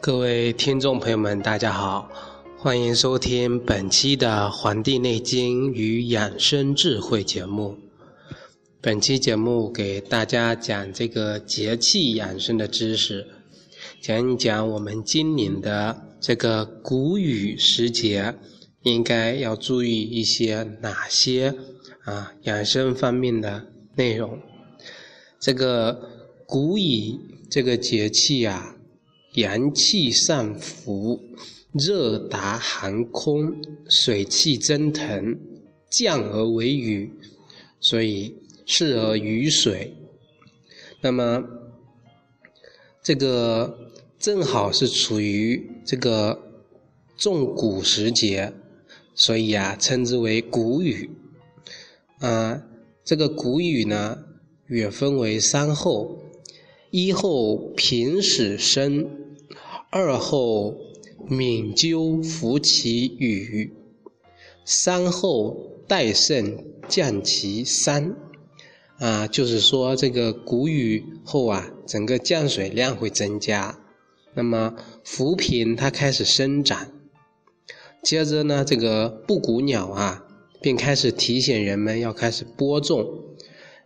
各位听众朋友们，大家好，欢迎收听本期的《黄帝内经与养生智慧》节目。本期节目给大家讲这个节气养生的知识，讲一讲我们今年的这个谷雨时节应该要注意一些哪些啊养生方面的内容。这个谷雨这个节气啊。阳气上浮，热达寒空，水气蒸腾，降而为雨，所以适合雨水。那么，这个正好是处于这个重谷时节，所以啊，称之为谷雨。啊，这个谷雨呢，也分为三候：一候平始生。二后敏鸠伏其雨，三后代盛降其山。啊，就是说这个谷雨后啊，整个降水量会增加，那么浮萍它开始生长，接着呢，这个布谷鸟啊，便开始提醒人们要开始播种，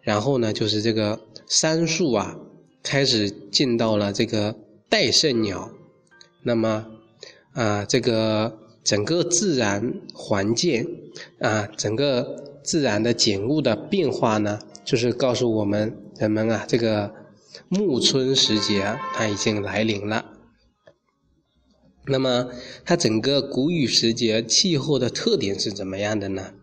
然后呢，就是这个杉树啊，开始进到了这个代盛鸟。那么，啊，这个整个自然环境啊，整个自然的景物的变化呢，就是告诉我们人们啊，这个暮春时节它已经来临了。那么，它整个谷雨时节气候的特点是怎么样的呢？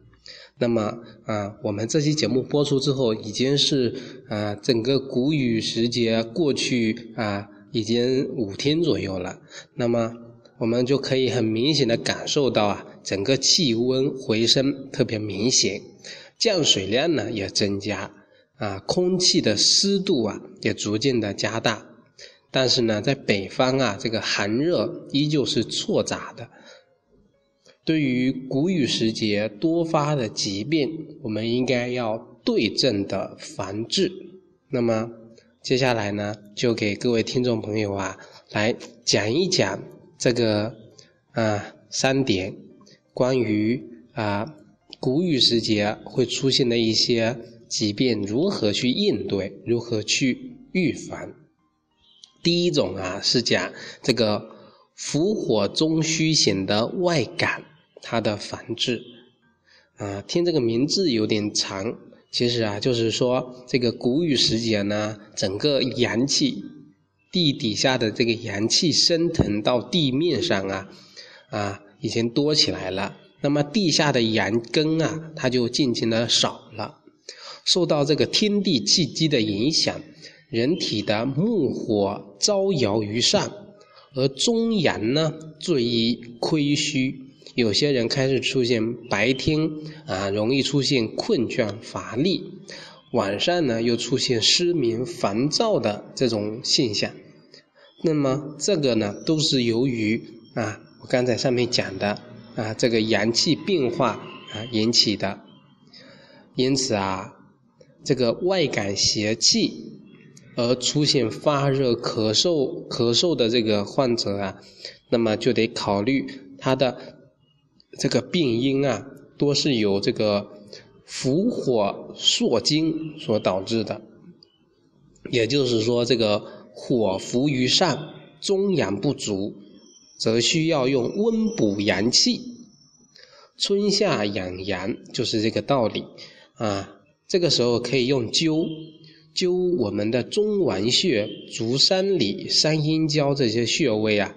那么，啊，我们这期节目播出之后，已经是啊，整个谷雨时节过去啊。已经五天左右了，那么我们就可以很明显的感受到啊，整个气温回升特别明显，降水量呢也增加，啊，空气的湿度啊也逐渐的加大，但是呢，在北方啊，这个寒热依旧是错杂的。对于谷雨时节多发的疾病，我们应该要对症的防治。那么。接下来呢，就给各位听众朋友啊，来讲一讲这个啊三点关于啊谷雨时节会出现的一些疾病，如何去应对，如何去预防。第一种啊是讲这个伏火中虚型的外感，它的防治啊，听这个名字有点长。其实啊，就是说这个谷雨时节呢，整个阳气地底下的这个阳气升腾到地面上啊，啊，已经多起来了。那么地下的阳根啊，它就渐渐的少了。受到这个天地气机的影响，人体的木火招摇于上，而中阳呢最易亏虚。有些人开始出现白天啊容易出现困倦乏力，晚上呢又出现失眠烦躁的这种现象。那么这个呢都是由于啊我刚才上面讲的啊这个阳气变化啊引起的。因此啊这个外感邪气而出现发热咳嗽咳嗽的这个患者啊，那么就得考虑他的。这个病因啊，多是由这个伏火烁精所导致的，也就是说，这个火伏于上，中阳不足，则需要用温补阳气。春夏养阳就是这个道理啊。这个时候可以用灸灸我们的中脘穴、足三里、三阴交这些穴位啊，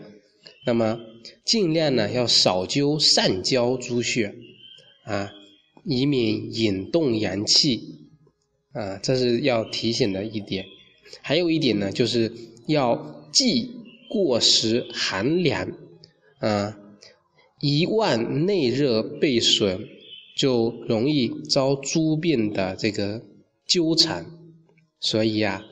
那么。尽量呢要少灸上焦诸穴，啊，以免引动阳气，啊，这是要提醒的一点。还有一点呢，就是要忌过食寒凉，啊，一万内热被损，就容易遭诸病的这个纠缠。所以啊，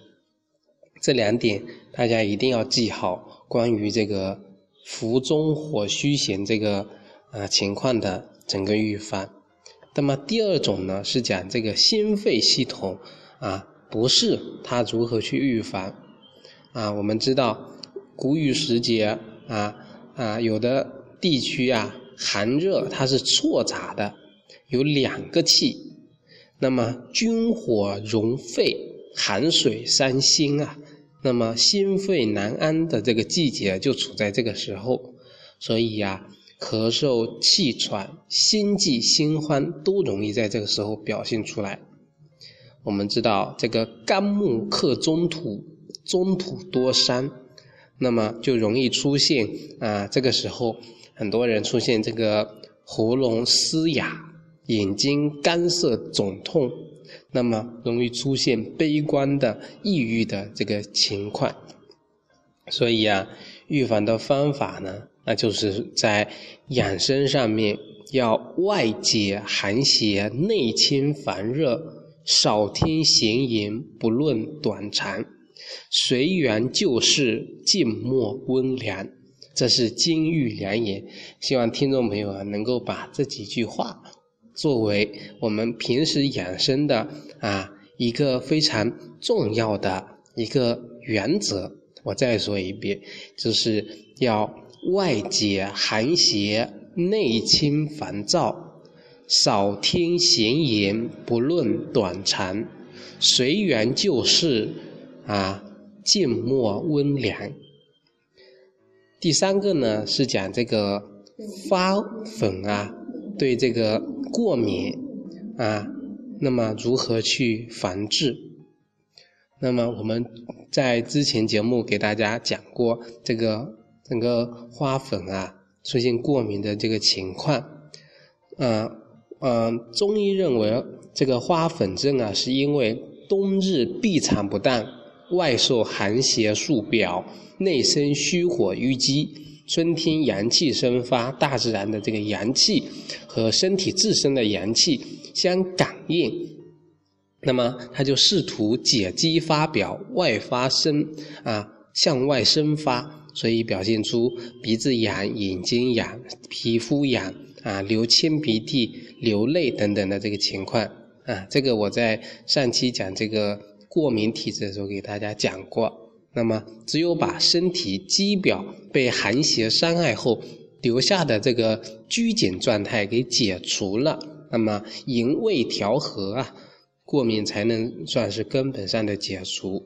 这两点大家一定要记好，关于这个。腹中火虚型这个呃情况的整个预防，那么第二种呢是讲这个心肺系统啊不适，它如何去预防啊？我们知道谷雨时节啊啊，有的地区啊寒热它是错杂的，有两个气，那么君火融肺，寒水伤心啊，那么心肺难安的这个季节就处在这个时候，所以呀。咳嗽、气喘、心悸、心慌都容易在这个时候表现出来。我们知道，这个肝木克中土，中土多伤，那么就容易出现啊，这个时候很多人出现这个喉咙嘶哑、眼睛干涩肿痛，那么容易出现悲观的、抑郁的这个情况。所以啊，预防的方法呢？那就是在养生上面要外解寒邪，内清烦热，少听闲言，不论短长，随缘就事，静默温良。这是金玉良言，希望听众朋友啊能够把这几句话作为我们平时养生的啊一个非常重要的一个原则。我再说一遍，就是要。外解寒邪，内清烦躁，少听闲言，不论短长，随缘就事，啊，静默温良。第三个呢是讲这个发粉啊，对这个过敏啊，那么如何去防治？那么我们在之前节目给大家讲过这个。整个花粉啊出现过敏的这个情况，嗯嗯，中医认为这个花粉症啊是因为冬日闭藏不当，外受寒邪束表，内生虚火淤积，春天阳气生发，大自然的这个阳气和身体自身的阳气相感应，那么他就试图解肌发表，外发生啊向外生发。所以表现出鼻子痒、眼睛痒、皮肤痒啊、流清鼻涕、流泪等等的这个情况啊，这个我在上期讲这个过敏体质的时候给大家讲过。那么，只有把身体肌表被寒邪伤害后留下的这个拘谨状态给解除了，那么营卫调和啊，过敏才能算是根本上的解除。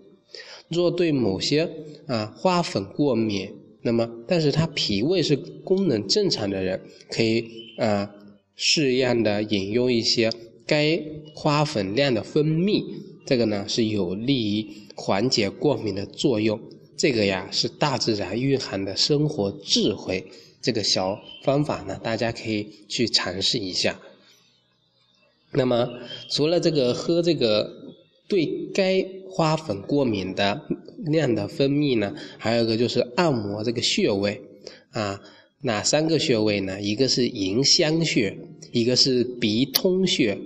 若对某些啊花粉过敏，那么但是他脾胃是功能正常的人，可以啊适量的饮用一些该花粉量的蜂蜜，这个呢是有利于缓解过敏的作用。这个呀是大自然蕴含的生活智慧，这个小方法呢大家可以去尝试一下。那么除了这个喝这个。对该花粉过敏的量的分泌呢，还有一个就是按摩这个穴位啊，哪三个穴位呢？一个是迎香穴，一个是鼻通穴，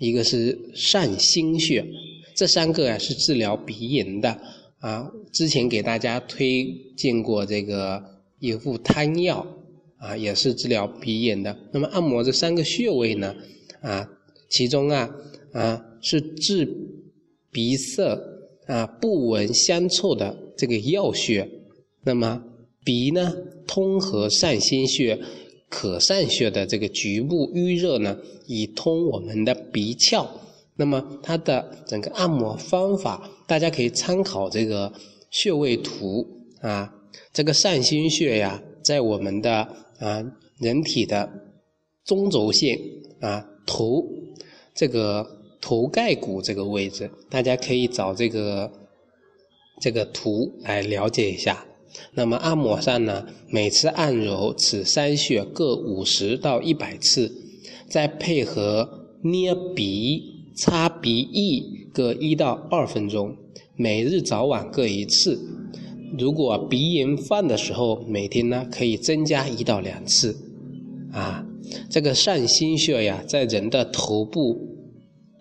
一个是上心穴。这三个啊是治疗鼻炎的啊。之前给大家推荐过这个一副汤药啊，也是治疗鼻炎的。那么按摩这三个穴位呢啊，其中啊啊是治。鼻塞啊，不闻香臭的这个药穴，那么鼻呢，通和上心穴、可上穴的这个局部淤热呢，以通我们的鼻窍。那么它的整个按摩方法，大家可以参考这个穴位图啊。这个上心穴呀，在我们的啊人体的中轴线啊头这个。头盖骨这个位置，大家可以找这个这个图来了解一下。那么按摩上呢，每次按揉此三穴各五十到一百次，再配合捏鼻、擦鼻翼各一到二分钟，每日早晚各一次。如果鼻炎犯的时候，每天呢可以增加一到两次。啊，这个上心穴呀，在人的头部。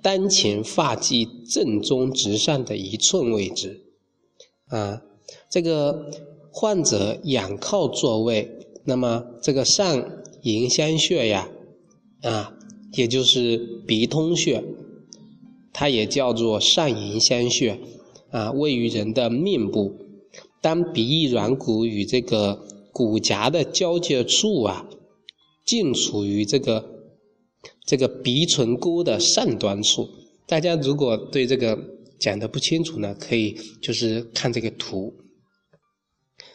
当前发际正中直上的一寸位置，啊，这个患者仰靠座位，那么这个上迎香穴呀，啊，也就是鼻通穴，它也叫做上迎香穴，啊，位于人的面部。当鼻翼软骨与这个骨夹的交界处啊，近处于这个这个鼻唇沟的上端处。大家如果对这个讲的不清楚呢，可以就是看这个图。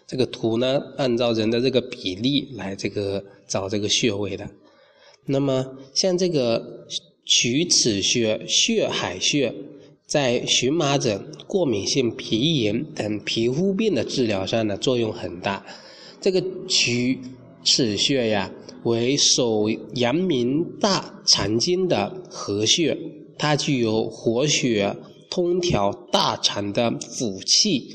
这个图呢，按照人的这个比例来这个找这个穴位的。那么像这个曲尺穴、血海穴，在荨麻疹、过敏性皮炎等皮肤病的治疗上呢，作用很大。这个曲尺穴呀，为手阳明大肠经的合穴。它具有活血、通调大肠的腑气，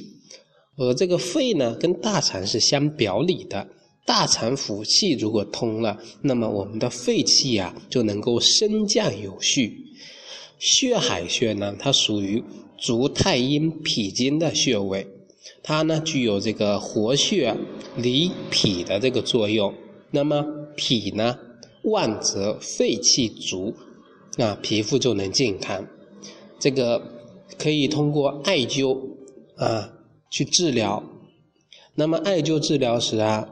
而这个肺呢，跟大肠是相表里的。大肠腑气如果通了，那么我们的肺气呀就能够升降有序。血海穴呢，它属于足太阴脾经的穴位，它呢具有这个活血理脾的这个作用。那么脾呢旺则肺气足。那皮肤就能健康，这个可以通过艾灸啊去治疗。那么艾灸治疗时啊，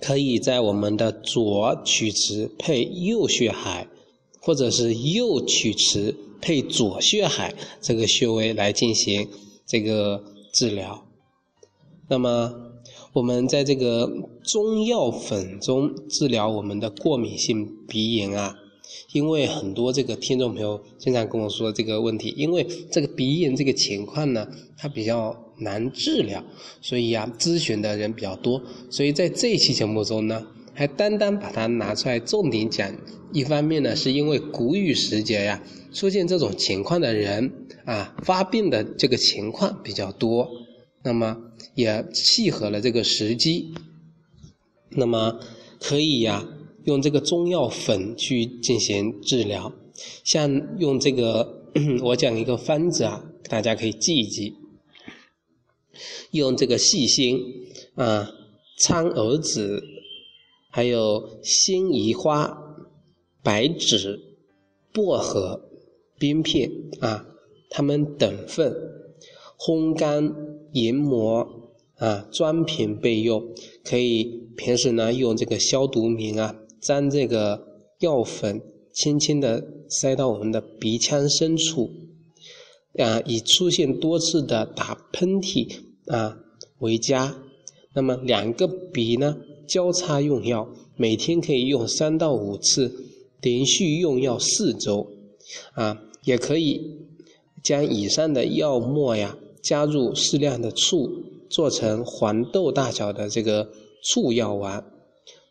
可以在我们的左曲池配右血海，或者是右曲池配左血海这个穴位来进行这个治疗。那么我们在这个中药粉中治疗我们的过敏性鼻炎啊。因为很多这个听众朋友经常跟我说这个问题，因为这个鼻炎这个情况呢，它比较难治疗，所以呀，咨询的人比较多。所以在这一期节目中呢，还单单把它拿出来重点讲。一方面呢，是因为谷雨时节呀，出现这种情况的人啊，发病的这个情况比较多，那么也契合了这个时机，那么可以呀。用这个中药粉去进行治疗，像用这个，我讲一个方子啊，大家可以记一记。用这个细辛啊、苍耳子，还有辛夷花、白芷、薄荷、冰片啊，它们等份，烘干研磨啊，装瓶备用。可以平时呢用这个消毒棉啊。将这个药粉轻轻地塞到我们的鼻腔深处，啊，以出现多次的打喷嚏啊为佳。那么两个鼻呢交叉用药，每天可以用三到五次，连续用药四周。啊，也可以将以上的药末呀加入适量的醋，做成黄豆大小的这个醋药丸。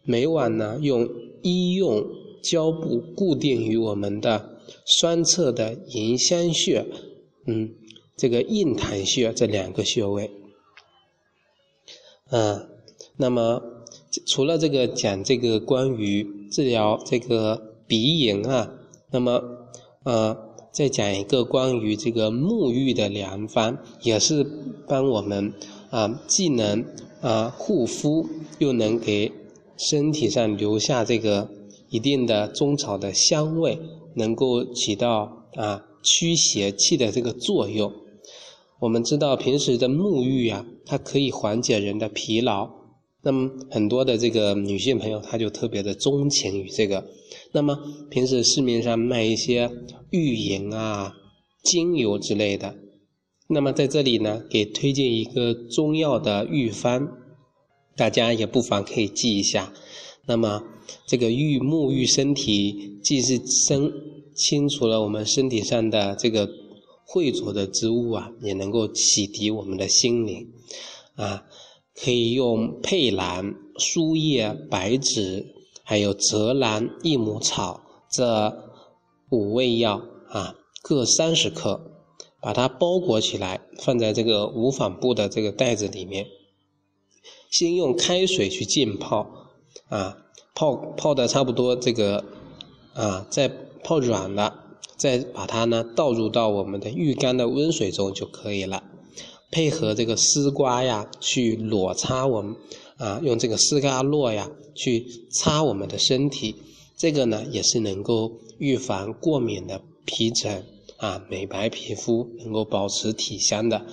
每晚呢，用医用胶布固定于我们的双侧的迎香穴，嗯，这个印堂穴这两个穴位。嗯，那么除了这个讲这个关于治疗这个鼻炎啊，那么呃，再讲一个关于这个沐浴的良方，也是帮我们啊，既能啊护肤，又能给。身体上留下这个一定的中草的香味，能够起到啊驱邪气的这个作用。我们知道平时的沐浴啊，它可以缓解人的疲劳。那么很多的这个女性朋友，她就特别的钟情于这个。那么平时市面上卖一些浴盐啊、精油之类的。那么在这里呢，给推荐一个中药的浴方。大家也不妨可以记一下。那么，这个浴沐浴身体，既是生清除了我们身体上的这个秽浊的之物啊，也能够洗涤我们的心灵啊。可以用佩兰、苏叶、白芷，还有泽兰、益母草这五味药啊，各三十克，把它包裹起来，放在这个无纺布的这个袋子里面。先用开水去浸泡，啊，泡泡的差不多这个，啊，再泡软了，再把它呢倒入到我们的浴缸的温水中就可以了。配合这个丝瓜呀，去裸擦我们，啊，用这个丝瓜络呀去擦我们的身体，这个呢也是能够预防过敏的皮疹，啊，美白皮肤，能够保持体香的，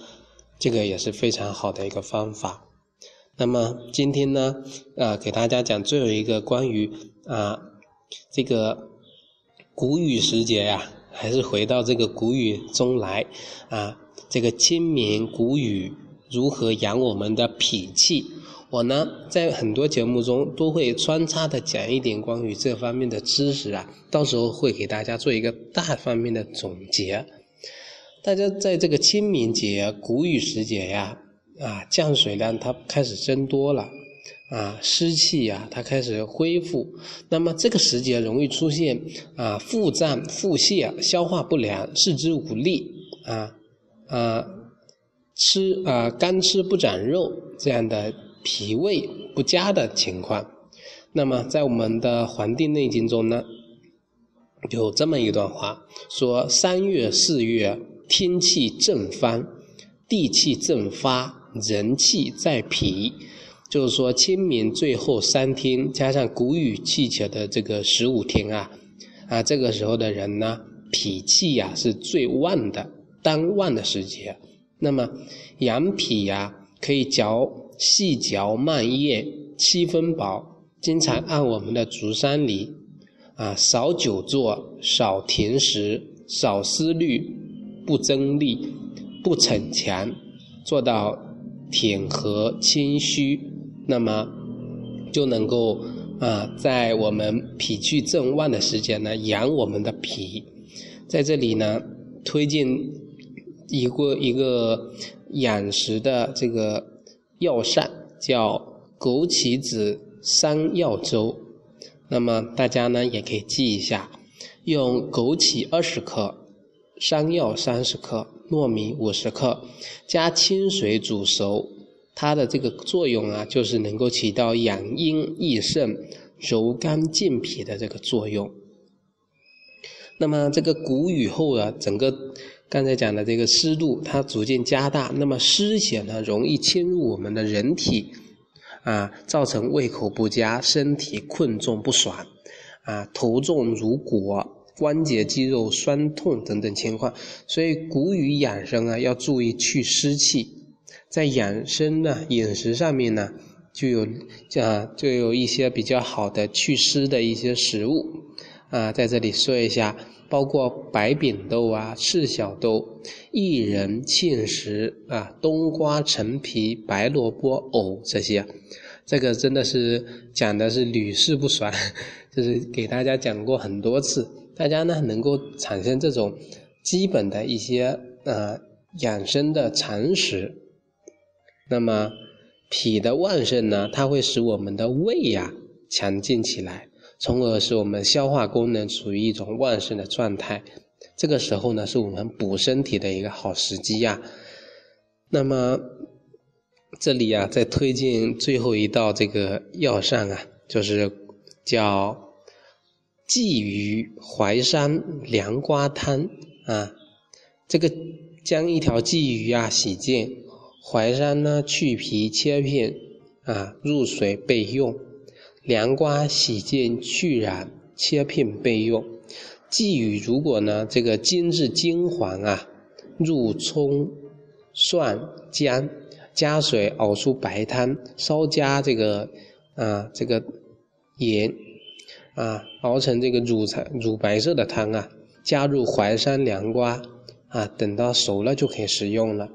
这个也是非常好的一个方法。那么今天呢，呃，给大家讲最后一个关于啊这个谷雨时节呀，还是回到这个谷雨中来啊，这个清明谷雨如何养我们的脾气？我呢在很多节目中都会穿插的讲一点关于这方面的知识啊，到时候会给大家做一个大方面的总结。大家在这个清明节、谷雨时节呀。啊降水量它开始增多了，啊，湿气呀它开始恢复，那么这个时节容易出现啊腹胀、腹泻、消化不良、四肢无力啊啊吃啊干吃不长肉这样的脾胃不佳的情况。那么在我们的《黄帝内经》中呢，有这么一段话，说三月四月天气正方，地气正发。人气在脾，就是说清明最后三天加上谷雨气节的这个十五天啊，啊这个时候的人呢，脾气呀是最旺的，当旺的时节。那么养脾呀，可以嚼细嚼慢咽，七分饱，经常按我们的足三里，啊少久坐，少甜食，少思虑，不增力，不逞强，做到。恬和谦虚，那么就能够啊，在我们脾气正旺的时间呢，养我们的脾。在这里呢，推荐一个一个养食的这个药膳，叫枸杞子山药粥。那么大家呢也可以记一下，用枸杞二十克，山药三十克。糯米五十克，加清水煮熟，它的这个作用啊，就是能够起到养阴益肾、柔肝健脾的这个作用。那么这个谷雨后啊，整个刚才讲的这个湿度它逐渐加大，那么湿邪呢容易侵入我们的人体，啊，造成胃口不佳、身体困重不爽，啊，头重如裹。关节肌肉酸痛等等情况，所以谷雨养生啊，要注意去湿气。在养生呢饮食上面呢，就有啊就有一些比较好的祛湿的一些食物啊，在这里说一下，包括白扁豆啊、赤小豆、薏仁、芡实啊、冬瓜、陈皮、白萝卜、藕这些。这个真的是讲的是屡试不爽，就是给大家讲过很多次。大家呢能够产生这种基本的一些呃养生的常识，那么脾的旺盛呢，它会使我们的胃呀强劲起来，从而使我们消化功能处于一种旺盛的状态。这个时候呢，是我们补身体的一个好时机呀。那么这里啊，再推荐最后一道这个药膳啊，就是叫。鲫鱼淮山凉瓜汤啊，这个将一条鲫鱼啊洗净，淮山呢去皮切片啊入水备用，凉瓜洗净去瓤切片备用。鲫鱼如果呢这个精致金黄啊，入葱蒜姜加水熬出白汤，稍加这个啊这个盐。啊，熬成这个乳彩乳白色的汤啊，加入淮山凉瓜啊，等到熟了就可以食用了。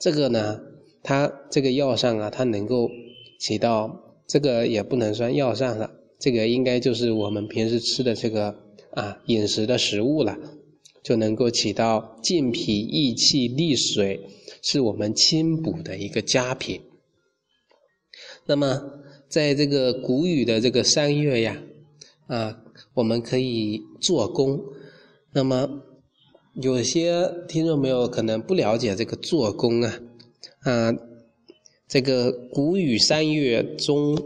这个呢，它这个药膳啊，它能够起到这个也不能算药膳了，这个应该就是我们平时吃的这个啊饮食的食物了，就能够起到健脾益气利水，是我们清补的一个佳品。那么在这个谷雨的这个三月呀。啊，我们可以做工。那么，有些听众朋友可能不了解这个做工啊，啊，这个《谷雨三月中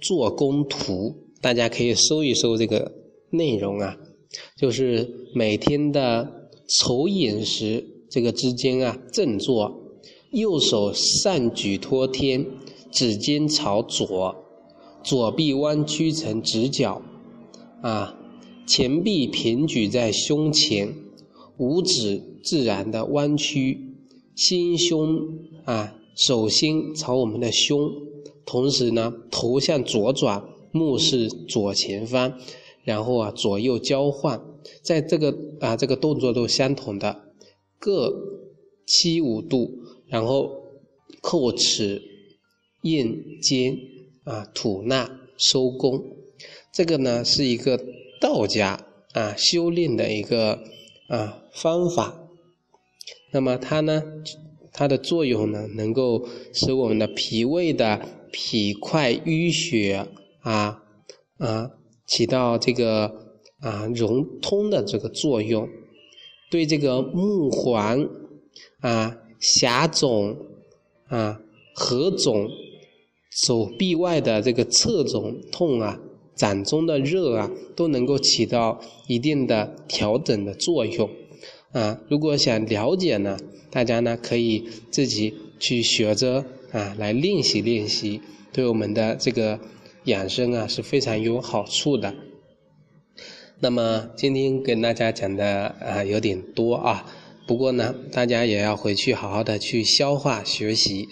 做工图》，大家可以搜一搜这个内容啊，就是每天的丑寅时这个之间啊，正坐，右手上举托天，指尖朝左，左臂弯曲成直角。啊，前臂平举在胸前，五指自然的弯曲，心胸啊手心朝我们的胸，同时呢头向左转，目视左前方，然后啊左右交换，在这个啊这个动作都相同的，各七五度，然后叩齿、咽肩啊吐纳收功，这个呢是一个道家啊修炼的一个啊方法，那么它呢？它的作用呢，能够使我们的脾胃的脾块淤血啊啊起到这个啊融通的这个作用，对这个目黄啊狭肿啊合肿手臂外的这个侧肿痛啊掌中的热啊都能够起到一定的调整的作用啊。如果想了解呢？大家呢可以自己去学着啊来练习练习，对我们的这个养生啊是非常有好处的。那么今天跟大家讲的啊有点多啊，不过呢大家也要回去好好的去消化学习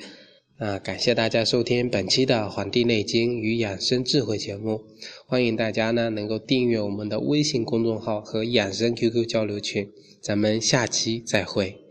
啊。感谢大家收听本期的《黄帝内经与养生智慧》节目，欢迎大家呢能够订阅我们的微信公众号和养生 QQ 交流群，咱们下期再会。